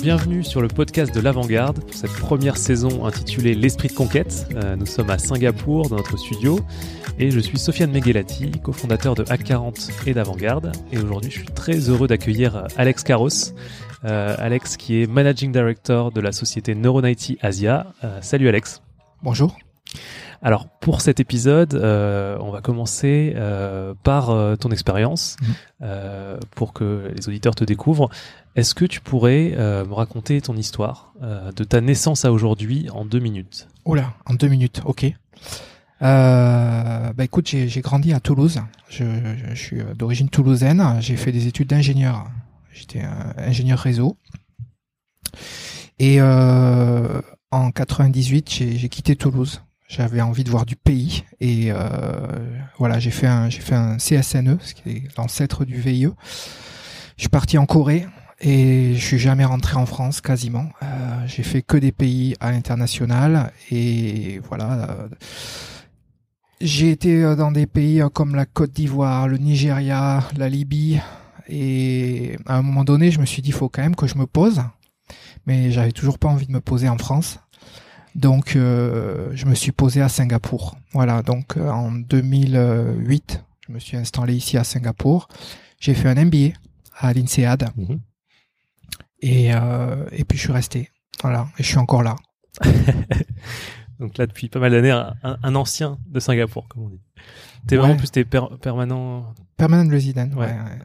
Bienvenue sur le podcast de l'Avant-Garde pour cette première saison intitulée L'Esprit de Conquête. Euh, nous sommes à Singapour dans notre studio et je suis Sofiane Meghelati, cofondateur de Hack40 et d'Avant-Garde. Et aujourd'hui, je suis très heureux d'accueillir Alex Carros. Euh, Alex qui est Managing Director de la société Neuronity Asia. Euh, salut Alex. Bonjour. Alors pour cet épisode, euh, on va commencer euh, par euh, ton expérience Mhm. pour que les auditeurs te découvrent. Est-ce que tu pourrais me raconter ton histoire de ta naissance à aujourd'hui en deux minutes? Oula, en deux minutes, ok. Bah écoute, j'ai grandi à Toulouse. Je, je- je suis d'origine toulousaine. J'ai fait des études d'ingénieur. J'étais ingénieur réseau. Et en 98, j'ai j'ai quitté Toulouse. J'avais envie de voir du pays et euh, voilà, j'ai fait un j'ai fait un CSNE, ce qui est l'ancêtre du VIE. Je suis parti en Corée et je suis jamais rentré en France quasiment. Euh, j'ai fait que des pays à l'international et voilà. euh, j'ai été dans des pays comme la Côte d'Ivoire, le Nigeria, la Libye et à un moment donné, je me suis dit il faut quand même que je me pose, mais j'avais toujours pas envie de me poser en France. Donc euh, je me suis posé à Singapour. Voilà, donc euh, en 2008, je me suis installé ici à Singapour. J'ai fait un MBA à l'INSEAD. Et, euh, et puis je suis resté. Voilà, et je suis encore là. Donc là, depuis pas mal d'années, un, un- ancien de Singapour, comme on dit. T'es Ouais. vraiment plus t'es per- permanent Permanent resident. Ouais. Ouais. ouais.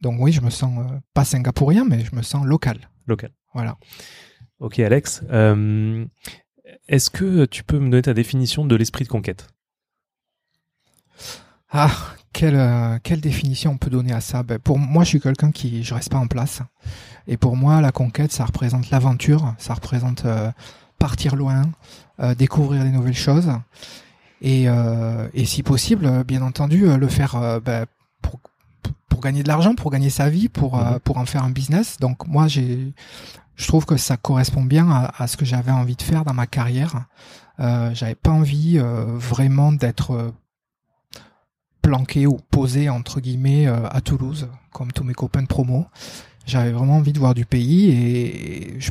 Donc oui, je me sens euh, pas singapourien, mais je me sens local. local. Voilà. Ok Alex, Euh, est-ce que tu peux me donner ta définition de l'esprit de conquête? Ah, quelle euh, quelle définition on peut donner à ça? Ben, Pour moi, je suis quelqu'un qui je reste pas en place. Et pour moi, la conquête, ça représente l'aventure, ça représente euh, partir loin, euh, découvrir des nouvelles choses, et et si possible, bien entendu, le faire ben, pour pour gagner de l'argent, pour gagner sa vie, pour Mhm. pour en faire un business. Donc moi, j'ai je trouve que ça correspond bien à, ce que j'avais envie de faire dans ma carrière. Euh, j'avais pas envie euh, vraiment d'être euh, planqué ou posé entre guillemets euh, à Toulouse, comme tous mes copains de promo. J'avais vraiment envie de voir du pays et je-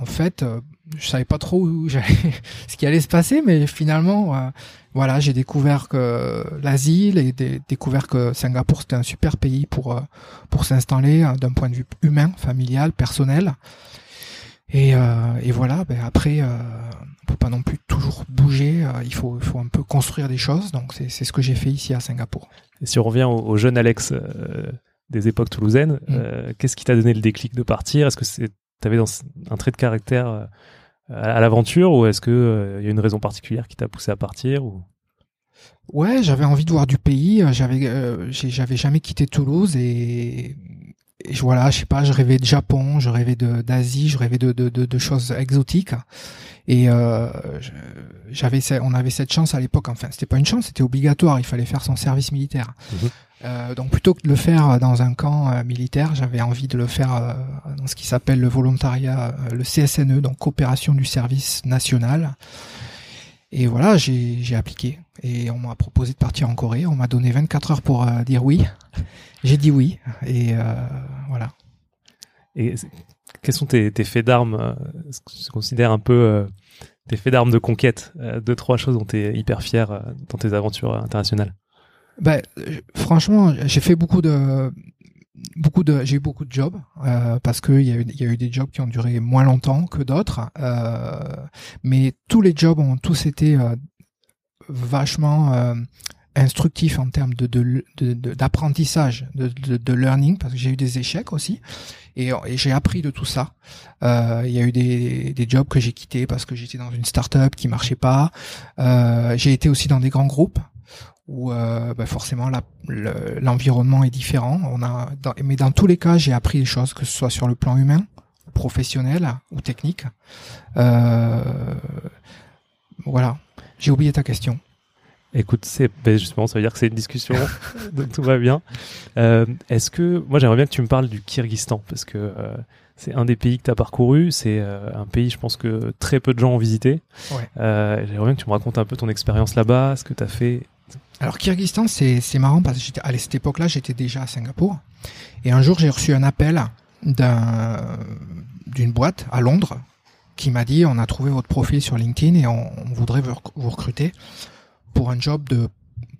en fait, euh, je savais pas trop où ce qui allait se passer, mais finalement, euh, voilà, j'ai découvert que l'Asie et dé- découvert que Singapour c'était un super pays pour euh, pour s'installer euh, d'un point de vue humain, familial, personnel. Et, euh, et voilà, ben après, euh, on peut pas non plus toujours bouger. il faut il faut un peu construire des choses. Donc c'est c'est ce que j'ai fait ici à Singapour. Et si on revient au, au jeune Alex des époques toulousaines, Mm. qu'est-ce qui t'a donné le déclic de partir? Est-ce que c'est t'avais dans un trait de caractère euh, à, l'aventure ou est-ce que euh, y a une raison particulière qui t'a poussé à partir ou? Ouais, j'avais envie de voir du pays. euh, J'avais, j'avais jamais quitté Toulouse et, et je- voilà, je sais pas, je rêvais de Japon, je rêvais de d'Asie, je rêvais de de, de, de choses exotiques. Et euh, j'avais, on avait cette chance à l'époque. Enfin, c'était pas une chance, c'était obligatoire. Il fallait faire son service militaire. Mhm. Euh, donc plutôt que de le faire dans un camp euh, militaire, j'avais envie de le faire euh, dans ce qui s'appelle le volontariat, euh, le CSNE, donc coopération du service national. Et voilà, j'ai appliqué. Et on m'a proposé de partir en Corée. On m'a donné 24 heures pour euh, dire oui. J'ai dit oui. Et euh, voilà. Et quels sont tes, tes faits d'armes euh, Ce que tu considères un peu euh, tes faits d'armes de conquête Deux, trois choses dont tu es hyper fier dans tes aventures internationales? Ben, franchement, j'ai fait beaucoup de beaucoup de j'ai eu beaucoup de jobs euh, parce que il y a eu il y a eu des jobs qui ont duré moins longtemps que d'autres euh, mais tous les jobs ont tous été euh, vachement euh, instructifs en termes de de- de- d'apprentissage de, de, de learning parce que j'ai eu des échecs aussi et, et j'ai appris de tout ça. Euh, il y a eu des, des jobs que j'ai quittés parce que j'étais dans une start-up qui marchait pas. Euh, j'ai été aussi dans des grands groupes où euh, bah, forcément l'environnement est différent. On a, dans- mais dans tous les cas, j'ai appris des choses, que ce soit sur le plan humain, professionnel ou technique. Euh, voilà. J'ai oublié ta question. Écoute, c'est ben justement, ça veut dire que c'est une discussion, donc tout va bien. Euh, Est-ce que moi j'aimerais bien que tu me parles du Kyrgyzstan parce que euh, c'est un des pays que tu as parcouru, c'est euh, un pays, je pense que très peu de gens ont visité. Ouais. J'aimerais bien que tu me racontes un peu ton expérience là-bas, ce que tu as fait. Alors Kyrgyzstan, c'est marrant parce que à cette époque-là, j'étais déjà à Singapour. Et un jour, j'ai reçu un appel d'un d'une boîte à Londres qui m'a dit on a trouvé votre profil sur LinkedIn et on, voudrait vous, rec- vous recruter pour un job de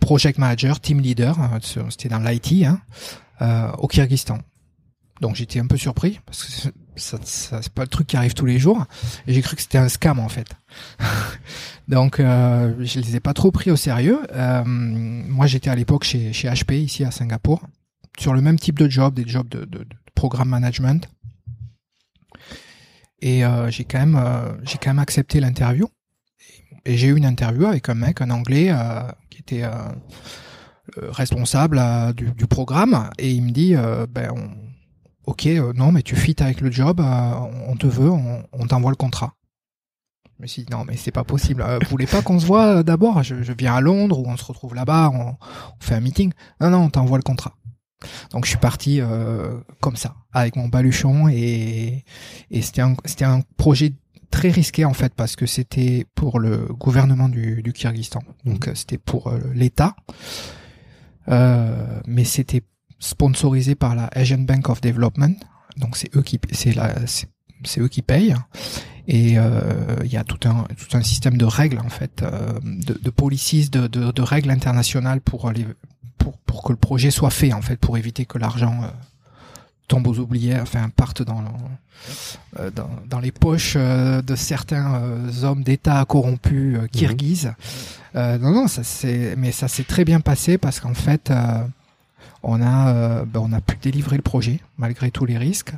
project manager, team leader. hein, C'était dans l'IT hein, euh, au Kyrgyzstan. Donc j'étais un peu surpris parce que ça, ça c'est pas le truc qui arrive tous les jours. Et j'ai cru que c'était un scam en fait. Donc euh, je les ai pas trop pris au sérieux. Euh, moi j'étais à l'époque chez, chez HP ici à Singapour sur le même type de job, des jobs de, programme management. Et euh, j'ai quand même euh, j'ai quand même accepté l'interview. Et j'ai eu une interview avec un mec, un anglais, qui était responsable du, du programme, et il me dit ben on, ok euh, non mais tu fites avec le job, euh, on, te veut, on, on t'envoie le contrat. Je me suis dit non mais c'est pas possible. Euh, vous voulez pas qu'on se voit euh, d'abord? Je, je viens à Londres ou on se retrouve là-bas, on, on fait un meeting. Non non on t'envoie le contrat. Donc je suis parti euh, comme ça avec mon baluchon et, et c'était un c'était un projet très risqué en fait parce que c'était pour le gouvernement du, du Kyrgyzstan. Donc euh, c'était pour euh, l'État, mais c'était sponsorisé par la Asian Bank of Development. Donc c'est eux qui c'est c'est eux qui payent et euh, il y a tout un tout un système de règles en fait euh, de, de policies de, de, de règles internationales pour les pour pour que le projet soit fait en fait pour éviter que l'argent euh, tombe aux oubliettes enfin parte dans euh, dans, dans les poches euh, de certains euh, hommes d'État corrompus euh, kirghizes. Euh, non non ça c'est mais ça s'est très bien passé parce qu'en fait euh, on a euh, ben, on a pu délivrer le projet malgré tous les risques.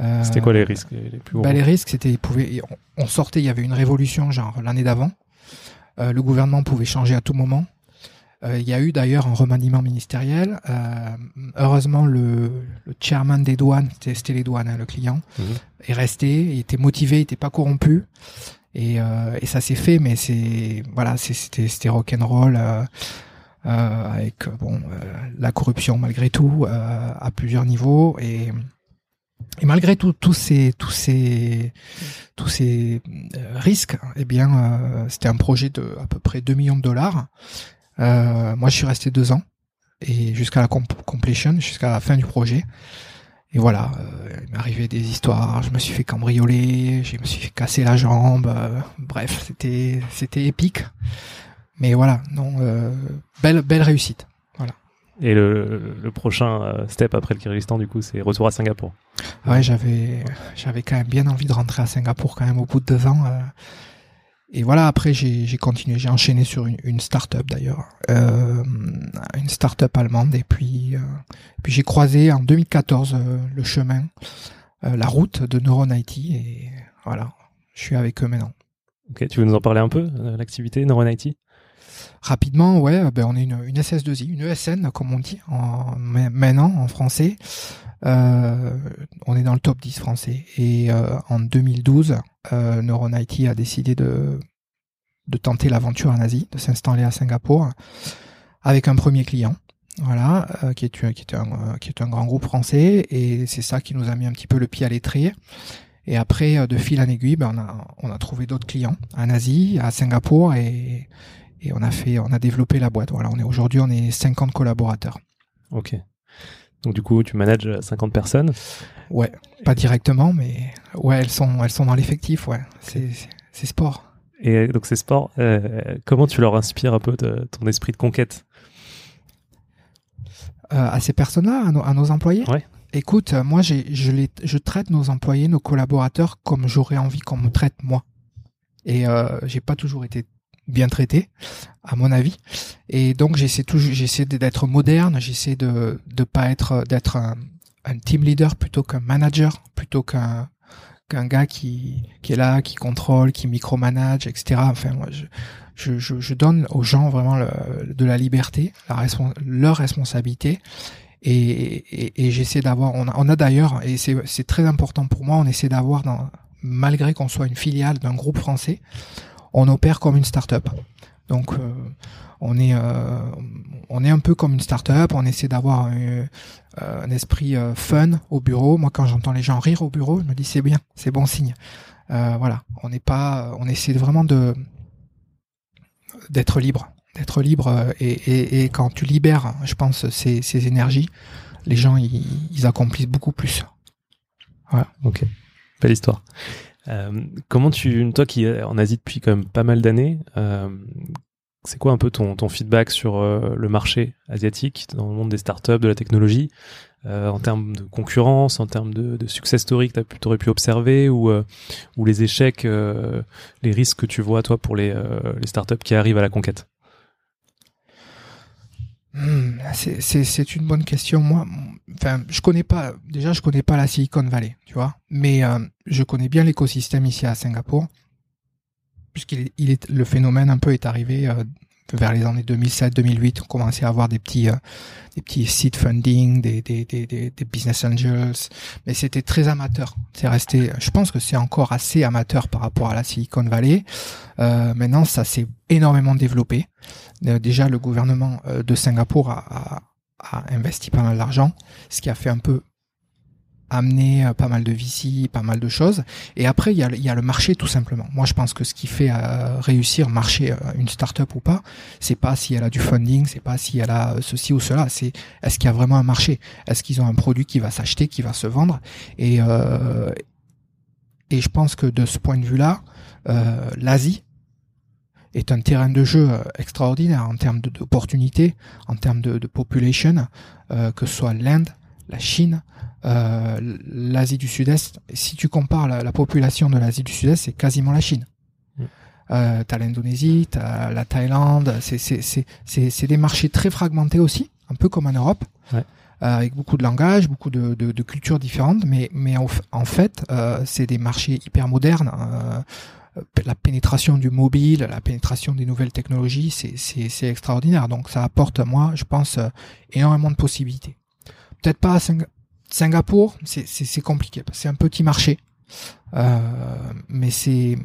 Euh, C'était quoi les risques les plus gros bah, les risques, c'était, on, on sortait, il y avait une révolution, genre l'année d'avant. Euh, le gouvernement pouvait changer à tout moment. Il y a eu d'ailleurs un remaniement ministériel. Euh, heureusement, le, le chairman des douanes, c'était, les douanes, hein, le client, Mhm. est resté. Il était motivé, il était pas corrompu. Et, euh, et ça s'est fait, mais c'est voilà, c'était rock'n'roll euh, avec euh, bon euh, la corruption malgré tout euh, à plusieurs niveaux et et malgré tout, tous ces, tous ces, tous ces euh, risques, eh bien, euh, c'était un projet de à peu près 2 millions de dollars. Euh, moi, je suis resté deux ans et jusqu'à la comp- completion, jusqu'à la fin du projet. Et voilà, euh, il m'est arrivé des histoires. Je me suis fait cambrioler, je me suis fait casser la jambe. euh, bref, c'était, c'était épique. Mais voilà, non, euh, belle, belle réussite. Et le, le prochain euh, step après le Kyrgyzstan, du coup, c'est retour à Singapour. Ouais, j'avais, j'avais quand même bien envie de rentrer à Singapour quand même au bout de deux ans. euh. Et voilà, après j'ai, j'ai continué, j'ai enchaîné sur une, une start-up d'ailleurs, euh, une start-up allemande. Et puis, euh, puis j'ai croisé en 2014 euh, le chemin, la route de Neuron IT. Et voilà, je suis avec eux maintenant. Ok, tu veux nous en parler un peu, l'activité Neuron IT Rapidement, ouais, ben on est une, une SS2I, une ESN comme on dit en, ma- maintenant en français. Euh, on est dans le top 10 français. Et euh, en 2012, euh, Neuron IT a décidé de, de tenter l'aventure en Asie, de s'installer à Singapour avec un premier client. Voilà, euh, qui, est, qui, est un, euh, qui est un grand groupe français. Et c'est ça qui nous a mis un petit peu le pied à l'étrier. Et après, euh, de fil en aiguille, ben, on, a, on a trouvé d'autres clients en Asie, à Singapour, et, et on a fait, on a développé la boîte. Voilà, on est aujourd'hui, on est 50 collaborateurs. Ok. Donc du coup, tu manages 50 personnes. Ouais, pas directement, mais ouais, elles sont, elles sont dans l'effectif. Ouais, c'est, c'est- sport. Et donc ces sports, euh, comment tu leur inspires un peu de- ton esprit de conquête? Euh, à ces personnes-là, à, nos- à nos employés? Ouais. Écoute, euh, moi, j'ai, je les, je traite nos employés, nos collaborateurs comme j'aurais envie qu'on me traite moi. Et euh, j'ai pas toujours été bien traité, à mon avis. Et donc j'essaie toujours, j'essaie d'être moderne, j'essaie de de pas être d'être un, un team leader plutôt qu'un manager, plutôt qu'un qu'un gars qui qui est là, qui contrôle, qui micromanage, etc. Enfin, moi, je je, je, donne aux gens vraiment le, de la liberté, la leur responsabilité. Et, et, et j'essaie d'avoir, on a, on a d'ailleurs, et c'est très important pour moi, on essaie d'avoir, malgré qu'on soit une filiale d'un groupe français, on opère comme une start-up. Donc, euh, on est, euh, on est un peu comme une start-up. On essaie d'avoir un, un, esprit euh, fun au bureau. Moi, quand j'entends les gens rire au bureau, je me dis c'est bien, c'est bon signe. voilà, on n'est pas, on essaie vraiment de d'être libre, d'être libre. Et, et, et, quand tu libères, je pense, ces, ces énergies, les gens ils, ils accomplissent beaucoup plus. Voilà. Ok. Belle histoire. Euh, comment tu, toi qui es en Asie depuis quand même pas mal d'années, euh, c'est quoi un peu ton, ton feedback sur euh, le marché asiatique dans le monde des startups, de la technologie, en termes de concurrence, en termes de, de success story que tu aurais pu observer, ou, ou les échecs, les risques que tu vois toi pour les startups qui arrivent à la conquête? Hmm, c'est une bonne question. Moi, enfin, je connais pas. Déjà, je connais pas la Silicon Valley, tu vois. Mais euh, je connais bien l'écosystème ici à Singapour, puisqu'il il le phénomène un peu est arrivé euh, vers les années 2007-2008. On commençait à avoir des petits, euh, des petits seed funding, des, des, des, des, business angels, mais c'était très amateur. C'est resté. Je pense que c'est encore assez amateur par rapport à la Silicon Valley. maintenant, ça s'est énormément développé. Euh, déjà le gouvernement euh, de Singapour a, investi pas mal d'argent, ce qui a fait un peu amener euh, pas mal de VC, pas mal de choses. Et après, il y, a, le marché tout simplement. Moi, je pense que ce qui fait réussir marcher une startup ou pas, c'est pas si elle a du funding, c'est pas si elle a ceci ou cela. C'est est-ce qu'il y a vraiment un marché? Est-ce qu'ils ont un produit qui va s'acheter, qui va se vendre? Et je pense que de ce point de vue-là, l'Asie est un terrain de jeu euh, extraordinaire en termes d'opportunités, en termes de, population, euh, que ce soit l'Inde, la Chine, euh, l'Asie du Sud-Est. Si tu compares la, population de l'Asie du Sud-Est, c'est quasiment la Chine. Mm. Euh, t'as l'Indonésie, t'as la Thaïlande, c'est des marchés très fragmentés aussi, un peu comme en Europe, ouais. euh, avec beaucoup de langages, beaucoup de, de, de cultures différentes, mais, mais en, en fait, euh, c'est des marchés hyper modernes. La pénétration du mobile, la pénétration des nouvelles technologies, c'est extraordinaire. Donc ça apporte, moi, je pense, énormément de possibilités. Peut-être pas à Singapour, c'est compliqué. C'est un petit marché, euh, mais c'est,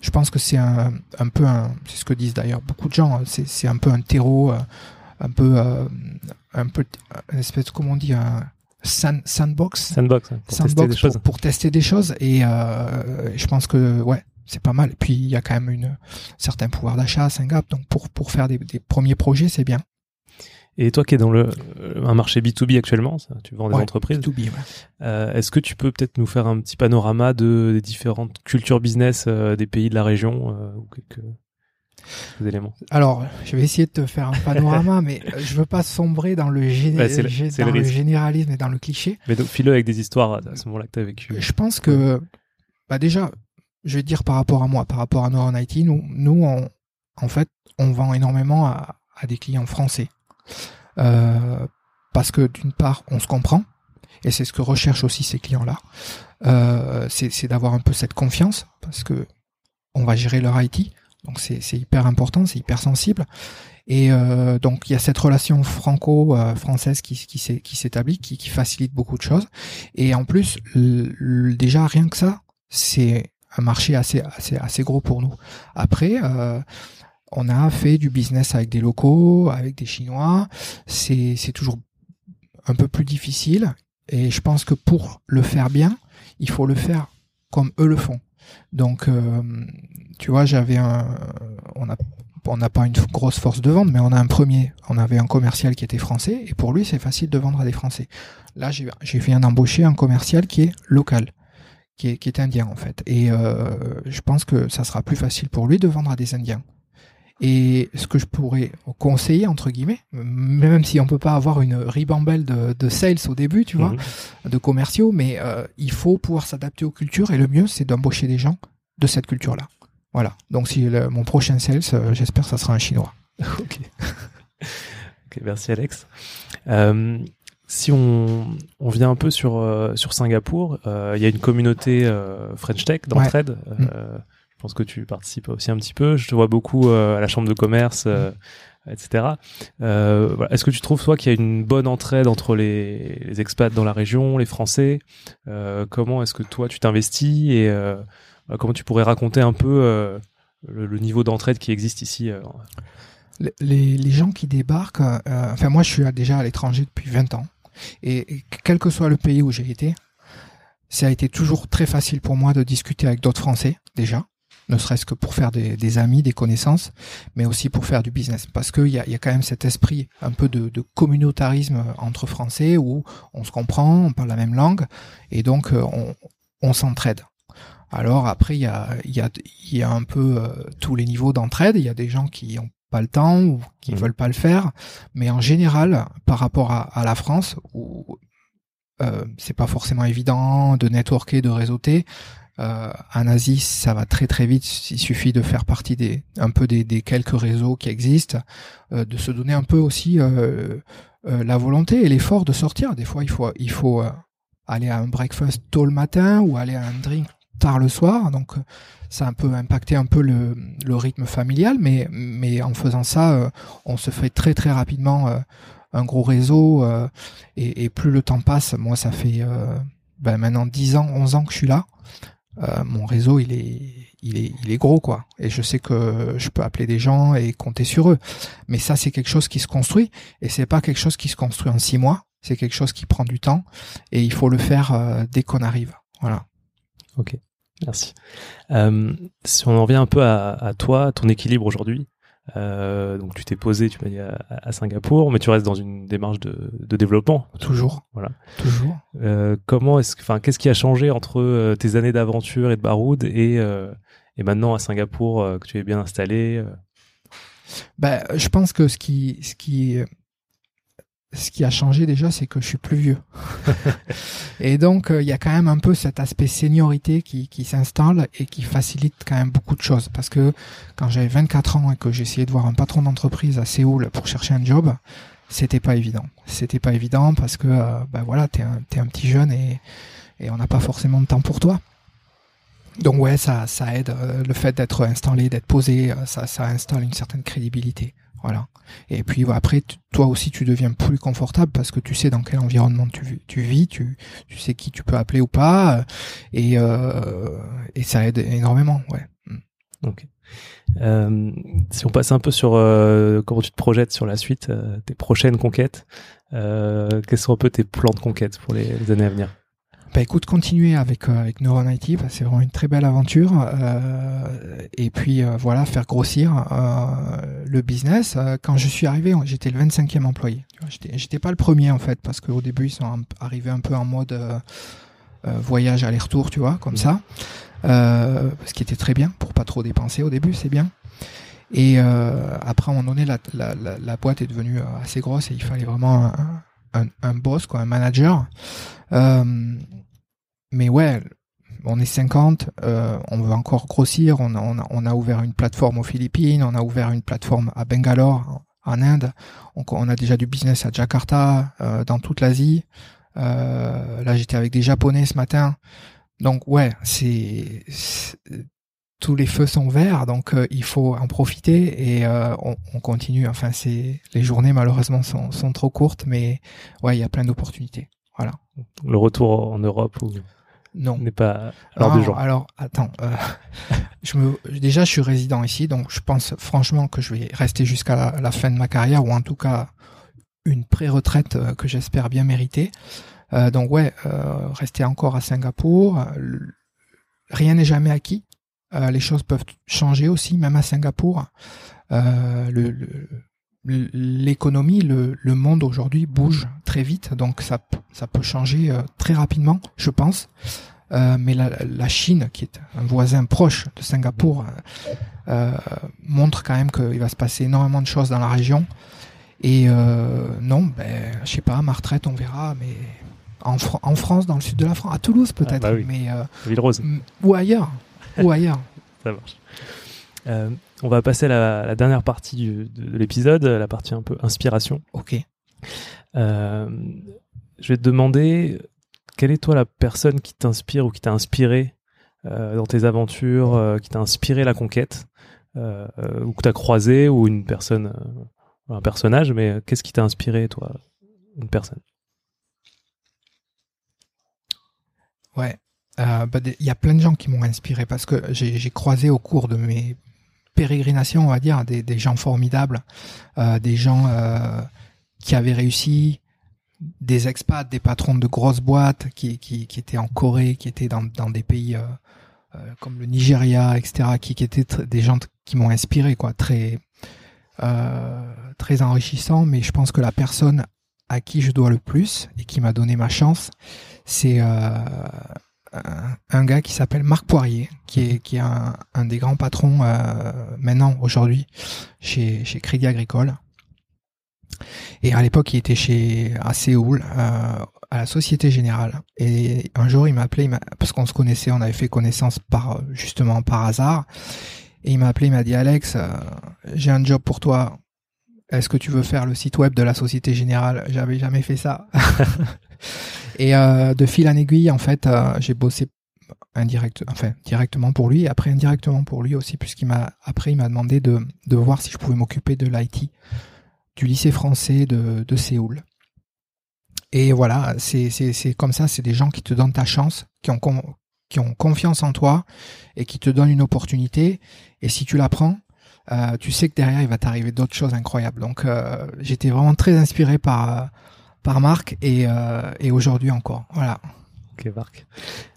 je pense que c'est un, un, peu un, c'est ce que disent d'ailleurs beaucoup de gens. C'est un peu un terreau, euh, un peu, un peu, une espèce, comment on dit, un, sandbox. Sandbox, pour, tester des choses. pour tester des choses. Et euh, je pense que ouais, c'est pas mal. Et puis il y a quand même une certain pouvoir d'achat à Singapour, donc pour pour faire des, des premiers projets, c'est bien. Et toi qui es dans le euh, un marché B2B actuellement, tu vends des entreprises. B2B, ouais. euh, Est-ce que tu peux peut-être nous faire un petit panorama de des différentes cultures business euh, des pays de la région euh, ou quelques éléments? Alors, je vais essayer de te faire un panorama, mais je veux pas sombrer dans le, dans le, généralisme et dans le cliché. Mais donc, file avec des histoires à ce moment-là que tu as vécu. Je pense que, bah déjà, je vais dire par rapport à moi, par rapport à Neuron IT, nous, nous, on, en fait, on vend énormément à, à des clients français. Euh, parce que d'une part, on se comprend, et c'est ce que recherchent aussi ces clients-là. Euh, c'est d'avoir un peu cette confiance, parce que on va gérer leur IT, donc c'est hyper important, c'est hyper sensible. Et euh, donc il y a cette relation franco-française qui, s'établit, qui, facilite beaucoup de choses. Et en plus, déjà rien que ça, c'est un marché assez assez gros pour nous. Après, on a fait du business avec des locaux, avec des Chinois. C'est toujours un peu plus difficile. Et je pense que pour le faire bien, il faut le faire comme eux le font. Donc, euh, tu vois, j'avais un, on n'a pas une grosse force de vente, mais on a un premier, on avait un commercial qui était français, et pour lui, c'est facile de vendre à des Français. Là, j'ai, j'ai viens d'embaucher un commercial qui est local, qui est, qui est indien en fait, et euh, je pense que ça sera plus facile pour lui de vendre à des Indiens. Et ce que je pourrais conseiller, entre guillemets, même si on peut pas avoir une ribambelle de, de sales au début, tu vois, mhm. de commerciaux, mais euh, il faut pouvoir s'adapter aux cultures et le mieux, c'est d'embaucher des gens de cette culture-là. Voilà. Donc si mon prochain sales, euh, j'espère que ça sera un chinois. ok. ok, merci Alex. Euh, si on, on vient un peu sur, sur Singapour, il y a une communauté French Tech d'entraide. Mm. Je pense que tu participes aussi un petit peu. Je te vois beaucoup à la chambre de commerce. Mm etc. Euh, Est-ce que tu trouves toi qu'il y a une bonne entraide entre les, expats dans la région, les Français? Euh, Comment est-ce que toi tu t'investis et euh, bah, comment tu pourrais raconter un peu euh, le, niveau d'entraide qui existe ici euh? les, gens qui débarquent, euh, enfin moi je suis déjà à l'étranger depuis 20 ans et quel que soit le pays où j'ai été, ça a été toujours très facile pour moi de discuter avec d'autres Français déjà ne serait-ce que pour faire des, des, amis, des connaissances, mais aussi pour faire du business. Parce qu'il y a, y a quand même cet esprit un peu de, de, communautarisme entre Français où on se comprend, on parle la même langue, et donc euh, on, on s'entraide. Alors après, il y a, y, a, y a un peu euh, tous les niveaux d'entraide. Il y a des gens qui ont pas le temps ou qui mmh. veulent pas le faire, mais en général, par rapport à, à la France, où euh, c'est pas forcément évident de networker, de réseauter, euh, en Asie, ça va très très vite. Il suffit de faire partie des un peu des, quelques réseaux qui existent, euh, de se donner un peu aussi euh, euh la volonté et l'effort de sortir. Des fois, il faut il faut aller à un breakfast tôt le matin ou aller à un drink tard le soir. Donc, ça a un peu impacté un peu le, le rythme familial, mais mais en faisant ça, on se fait très très rapidement un gros réseau et, et, plus le temps passe. Moi, ça fait ben maintenant 10 ans, 11 ans que je suis là. Euh, mon réseau il est il est il est gros quoi. Et je sais que je peux appeler des gens et compter sur eux. Mais ça c'est quelque chose qui se construit. Et c'est pas quelque chose qui se construit en six mois. C'est quelque chose qui prend du temps. Et il faut le faire euh, dès qu'on arrive. Voilà. Ok. Merci. Euh, si on en revient un peu à, à toi ton équilibre aujourd'hui euh, donc tu t'es posé, tu m'as dit à, à, Singapour, mais tu restes dans une démarche de, de développement. Toujours. Voilà. Toujours. Euh, comment est-ce, enfin, qu'est-ce qui a changé entre euh, tes années d'aventure et de baroud et euh, et maintenant à Singapour euh, que tu es bien installé Ben, je pense que ce qui ce qui ce qui a changé déjà, c'est que je suis plus vieux. et donc, il euh, y a quand même un peu cet aspect seniorité qui, qui s'installe et qui facilite quand même beaucoup de choses. Parce que quand j'avais 24 ans et que j'essayais de voir un patron d'entreprise à Séoul pour chercher un job, c'était pas évident. C'était pas évident parce que, euh, ben voilà, t'es un, es un petit jeune et, et on n'a pas forcément de temps pour toi. Donc ouais, ça, ça aide. Euh, le fait d'être installé, d'être posé, ça, ça installe une certaine crédibilité. Voilà. Et puis après, toi aussi, tu deviens plus confortable parce que tu sais dans quel environnement tu, vis, tu, sais qui tu peux appeler ou pas, euh, et, euh, et ça aide énormément, ouais. Mm. Euh, si on passe un peu sur comment tu te projettes sur la suite, tes prochaines conquêtes, quels sont un peu tes plans de conquête pour les années à venir? Bah écoute, continuer avec euh, avec Neuron IT, bah, c'est vraiment une très belle aventure. Euh, et puis euh, voilà, faire grossir euh, le business. Euh, quand je suis arrivé, j'étais le 25e employé. J'étais pas le premier en fait, parce qu'au début ils sont arrivés un peu en mode euh, voyage aller-retour, tu vois, comme ça. ce qui était très bien pour pas trop dépenser au début, c'est bien. Et après, à un moment donné, la, la, la, la, boîte est devenue assez grosse et il fallait vraiment un, un, boss, quoi, un manager. Euh, mais ouais, on est 50, euh, on veut encore grossir. On on, on a, ouvert une plateforme aux Philippines, on a ouvert une plateforme à Bangalore, en Inde. On, on a déjà du business à Jakarta, euh, dans toute l'Asie. Euh, là, j'étais avec des Japonais ce matin. Donc ouais, c'est tous les feux sont verts, donc euh, il faut en profiter et euh, on, on, continue. Enfin, c'est les journées malheureusement sont, sont trop courtes, mais ouais, il y a plein d'opportunités. Voilà. Le retour en Europe ou non n'est pas alors du jour. Alors attends, euh, je me déjà je suis résident ici, donc je pense franchement que je vais rester jusqu'à la, la, fin de ma carrière ou en tout cas une pré-retraite que j'espère bien méritée. Euh, donc ouais, rester encore à Singapour. Rien n'est jamais acquis. Euh, les choses peuvent changer aussi, même à Singapour. le l'économie, le, le, monde aujourd'hui bouge très vite, donc ça, ça peut changer euh, très rapidement, je pense. Euh, mais la, la, Chine, qui est un voisin proche de Singapour, euh, montre quand même qu'il va se passer énormément de choses dans la région. Et euh, non, ben, je sais pas, ma retraite, on verra, mais en, Fr en France, dans le sud de la France, à Toulouse peut-être, ah bah oui. mais Ville Rose. ou ailleurs, ou ailleurs. Ça marche. Euh, on va passer à la, la dernière partie du, de, de l'épisode, la partie un peu inspiration. Ok. Euh, je vais te demander quelle est toi la personne qui t'inspire ou qui t'a inspiré dans tes aventures, qui t'a inspiré la conquête, ou que tu as croisé, ou une personne, un personnage, mais qu'est-ce qui t'a inspiré, toi, une personne? Ouais, euh, bah, il y a plein de gens qui m'ont inspiré parce que j'ai croisé au cours de mes pérégrinations, on va dire, des, gens formidables, euh, des gens euh, qui avaient réussi, des expats, des patrons de grosses boîtes qui, qui, étaient en Corée, qui étaient dans, dans des pays comme le Nigeria, etc., qui, qui étaient des gens qui m'ont inspiré, quoi, très très enrichissant. Mais je pense que la personne à qui je dois le plus et qui m'a donné ma chance, c'est un, gars qui s'appelle Marc Poirier, qui est, qui est un, des grands patrons euh, maintenant, aujourd'hui, chez, chez Crédit Agricole. Et à l'époque, il était chez à Séoul, euh, à la Société Générale. Et un jour, il m'a appelé, parce qu'on se connaissait, on avait fait connaissance par justement par hasard. Et il m'a appelé, il m'a dit Alex, euh, j'ai un job pour toi. Est-ce que tu veux faire le site web de la Société Générale? J'avais jamais fait ça. Et euh, de fil en aiguille, en fait, euh, j'ai bossé indirect, enfin directement pour lui et après indirectement pour lui aussi puisqu'il m'a après il m'a demandé de, de voir si je pouvais m'occuper de l'IT du lycée français de, Séoul. Et voilà, c'est comme ça, c'est des gens qui te donnent ta chance, qui ont qui ont confiance en toi et qui te donnent une opportunité. Et si tu la prends, euh, tu sais que derrière il va t'arriver d'autres choses incroyables. Donc j'étais vraiment très inspiré par par Marc et, euh, et aujourd'hui encore. Voilà. Ok Marc.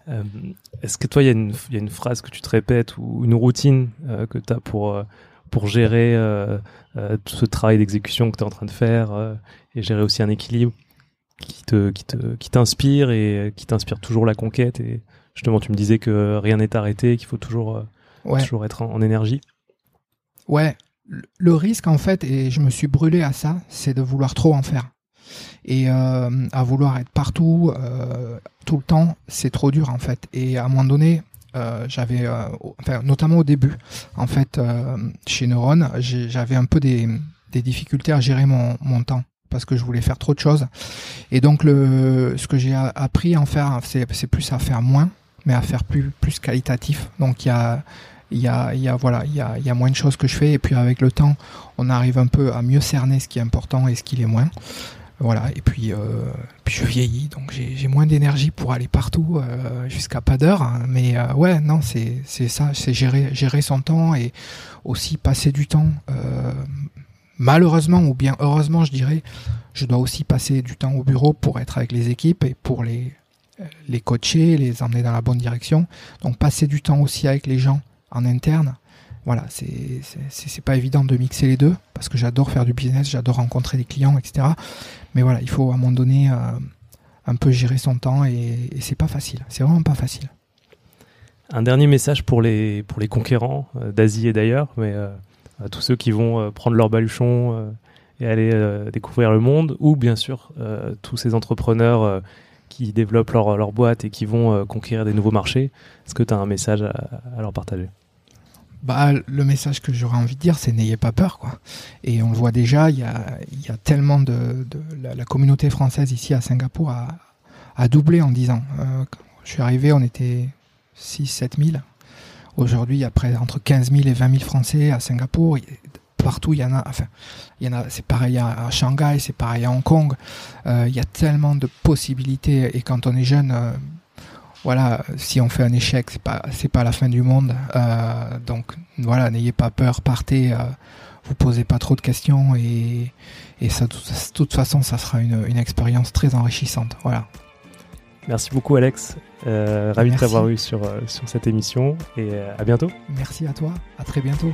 Euh, est-ce que toi il y, a une, y a une phrase que tu te répètes ou une routine euh, que tu as pour, euh, pour gérer tout ce travail d'exécution que tu es en train de faire et gérer aussi un équilibre qui te qui te qui t'inspire et qui t'inspire toujours la conquête? Et justement tu me disais que rien n'est arrêté qu'il faut toujours ouais. toujours être en, en énergie. Ouais, le risque en fait et je me suis brûlé à ça, c'est de vouloir trop en faire et euh, à vouloir être partout euh, tout le temps, c'est trop dur en fait. Et à un moment donné, euh, j'avais, enfin, notamment au début, en fait, chez Neuron, j'avais un peu des, des, difficultés à gérer mon, mon temps parce que je voulais faire trop de choses. Et donc le, ce que j'ai appris à en faire, c'est plus à faire moins, mais à faire plus plus qualitatif. Donc il y a il y a, y a voilà, il y a, y a moins de choses que je fais et puis avec le temps, on arrive un peu à mieux cerner ce qui est important et ce qui l'est moins. Voilà, et puis, euh, puis je vieillis, donc j'ai moins d'énergie pour aller partout euh, jusqu'à pas d'heure. Hein. mais euh, ouais, non, c'est ça, c'est gérer, gérer son temps et aussi passer du temps. Malheureusement ou bien heureusement, je dirais, je dois aussi passer du temps au bureau pour être avec les équipes et pour les, les coacher, les emmener dans la bonne direction. Donc passer du temps aussi avec les gens en interne voilà, c'est pas évident de mixer les deux parce que j'adore faire du business, j'adore rencontrer des clients, etc. Mais voilà, il faut à un moment donné euh, un peu gérer son temps et, c'est pas facile. C'est vraiment pas facile. Un dernier message pour les pour les conquérants euh, d'Asie et d'ailleurs, mais euh, à tous ceux qui vont prendre leur baluchon et aller découvrir le monde, ou bien sûr tous ces entrepreneurs qui développent leur, leur boîte et qui vont conquérir des nouveaux marchés. Est-ce que tu as un message à leur partager? Bah, le message que j'aurais envie de dire, c'est n'ayez pas peur, quoi. Et on le voit déjà, il y a, y a tellement de, de la, communauté française ici à Singapour a, doublé en 10 ans. Euh, quand je suis arrivé, on était 6 7 000. Aujourd'hui, il y a près entre 15 000 et 20 000 Français à Singapour. Partout, il y en a. Enfin, il y en a. C'est pareil à, Shanghai, c'est pareil à Hong Kong. Euh, il y a tellement de possibilités. Et quand on est jeune, euh, voilà, si on fait un échec, c'est pas c'est pas la fin du monde. Euh, donc voilà, n'ayez pas peur, partez, euh, vous posez pas trop de questions et et ça de toute façon, ça sera une, une expérience très enrichissante. Voilà. Merci beaucoup Alex, euh, ravi Merci. de t'avoir eu sur sur cette émission et à bientôt. Merci à toi, à très bientôt.